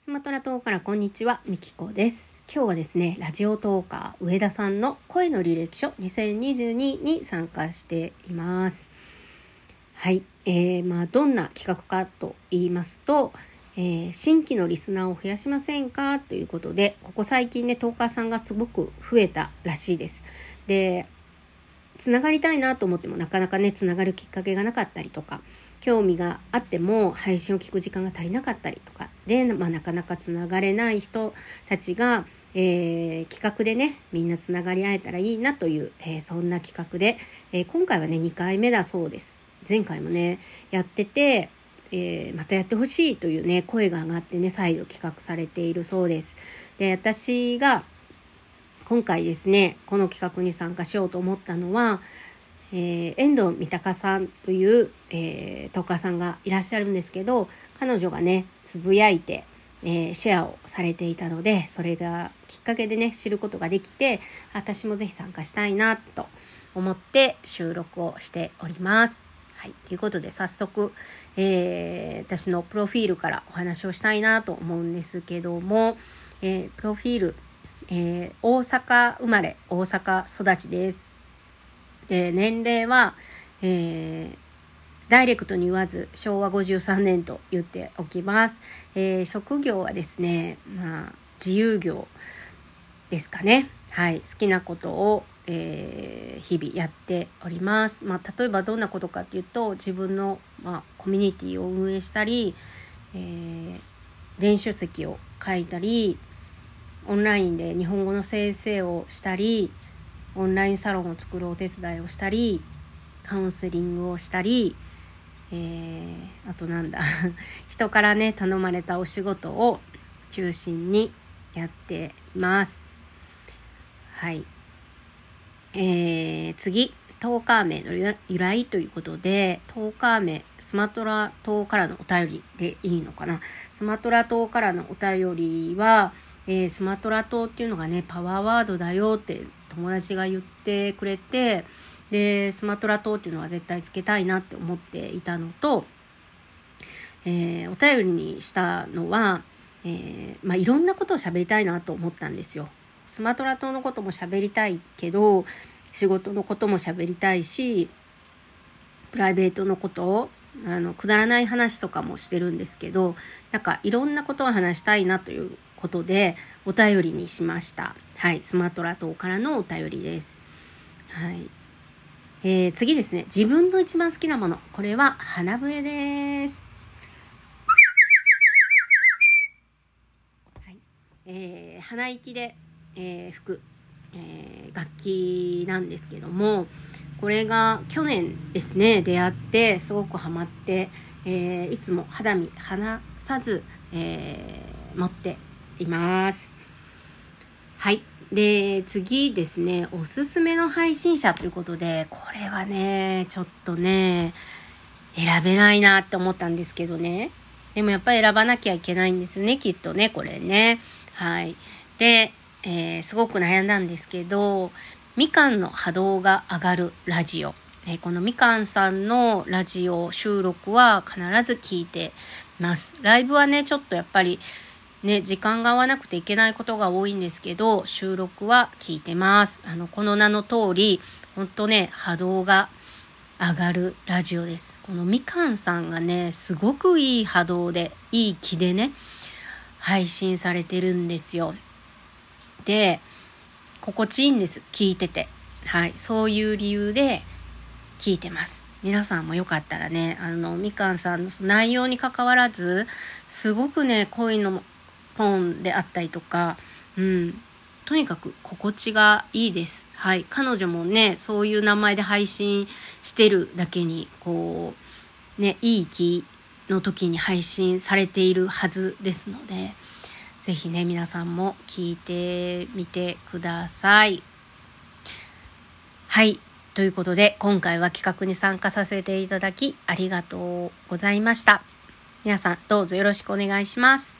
スマトラ島からこんにちは、みきこです。今日はですね、ラジオトーカー上田さんの声の履歴書2022に参加しています。はい、えー、まあどんな企画かと言いますと、えー新規のリスナーを増やしませんか？ということで、ここ最近ね、トーカーさんがすごく増えたらしいです。で、つながりたいなと思ってもなかなかねつながるきっかけがなかったりとか興味があっても配信を聞く時間が足りなかったりとかで、まあ、なかなかつながれない人たちが、えー企画でねみんなつながり合えたらいいなという、えーそんな企画で、えー今回はね2回目だそうです。前回もねやっててえーまたやってほしいというね声が上がってね再度企画されているそうです。で私が今回ですねこの企画に参加しようと思ったのは、えー遠藤三鷹さんという、えー、トーカーさんがいらっしゃるんですけど彼女がねつぶやいて、えーシェアをされていたのでそれがきっかけでね知ることができて私もぜひ参加したいなと思って収録をしております。はい、ということで早速、えー私のプロフィールからお話をしたいなと思うんですけども、えープロフィールえー大阪生まれ大阪育ちです。で年齢は、えーダイレクトに言わず昭和53年と言っておきます。えー職業はですね、まあ、自由業ですかね。はい、好きなことを、えー日々やっております。まあ、例えばどんなことかというと自分の、まあ、コミュニティを運営したり、えー電子書籍を書いたりオンラインで日本語の先生をしたりオンラインサロンを作るお手伝いをしたりカウンセリングをしたり、えーあとなんだ。人からね頼まれたお仕事を中心にやっています。はい、えー次。トーカー名の由来ということでトーカー名スマトラ島からのお便りでいいのかな。スマトラ島からのお便りは、えースマトラ島っていうのがねパワーワードだよって友達が言ってくれてでスマトラ島っていうのは絶対つけたいなって思っていたのと、えーお便りにしたのは、えーまあ、いろんなことを喋りたいなと思ったんですよ。スマトラ島のことも喋りたいけど仕事のことも喋りたいしプライベートのことをあのくだらない話とかもしてるんですけどなんかいろんなことを話したいなということでお便りにしました。はい、スマトラ島からのお便りです。はい。えー次ですね。自分の一番好きなもの。これは花笛です。はい。えー鼻息で、えー吹く、えー楽器なんですけども、これが去年ですね、出会って、すごくハマって、えーいつも肌身離さず、えー持っています。はい。で、次ですね、おすすめの配信者ということで、これはね、ちょっとね、選べないなって思ったんですけどね。でもやっぱり選ばなきゃいけないんですよね、きっとね、これね。はい。で、えーすごく悩んだんですけど、みかんの波動が上がるラジオ。えーこのみかんさんのラジオ収録は必ず聞いてます。ライブはね、ちょっとやっぱりね、時間が合わなくていけないことが多いんですけど、収録は聞いてます。あの、この名の通り、ほんとね、波動が上がるラジオです。このみかんさんがね、すごくいい波動で、いい気でね、配信されてるんですよ。で、心地いいんです。聞いてて。はい。そういう理由で聞いてます。皆さんもよかったらね、あの、みかんさんの内容に関わらず、すごくね、声のトーンであったりとか、うん。とにかく心地がいいです。はい。彼女もね、そういう名前で配信してるだけに、こう、ね、いい気の時に配信されているはずですので、ぜひね、皆さんも聞いてみてください。はい。ということで、今回は企画に参加させていただき、ありがとうございました。皆さん、どうぞよろしくお願いします。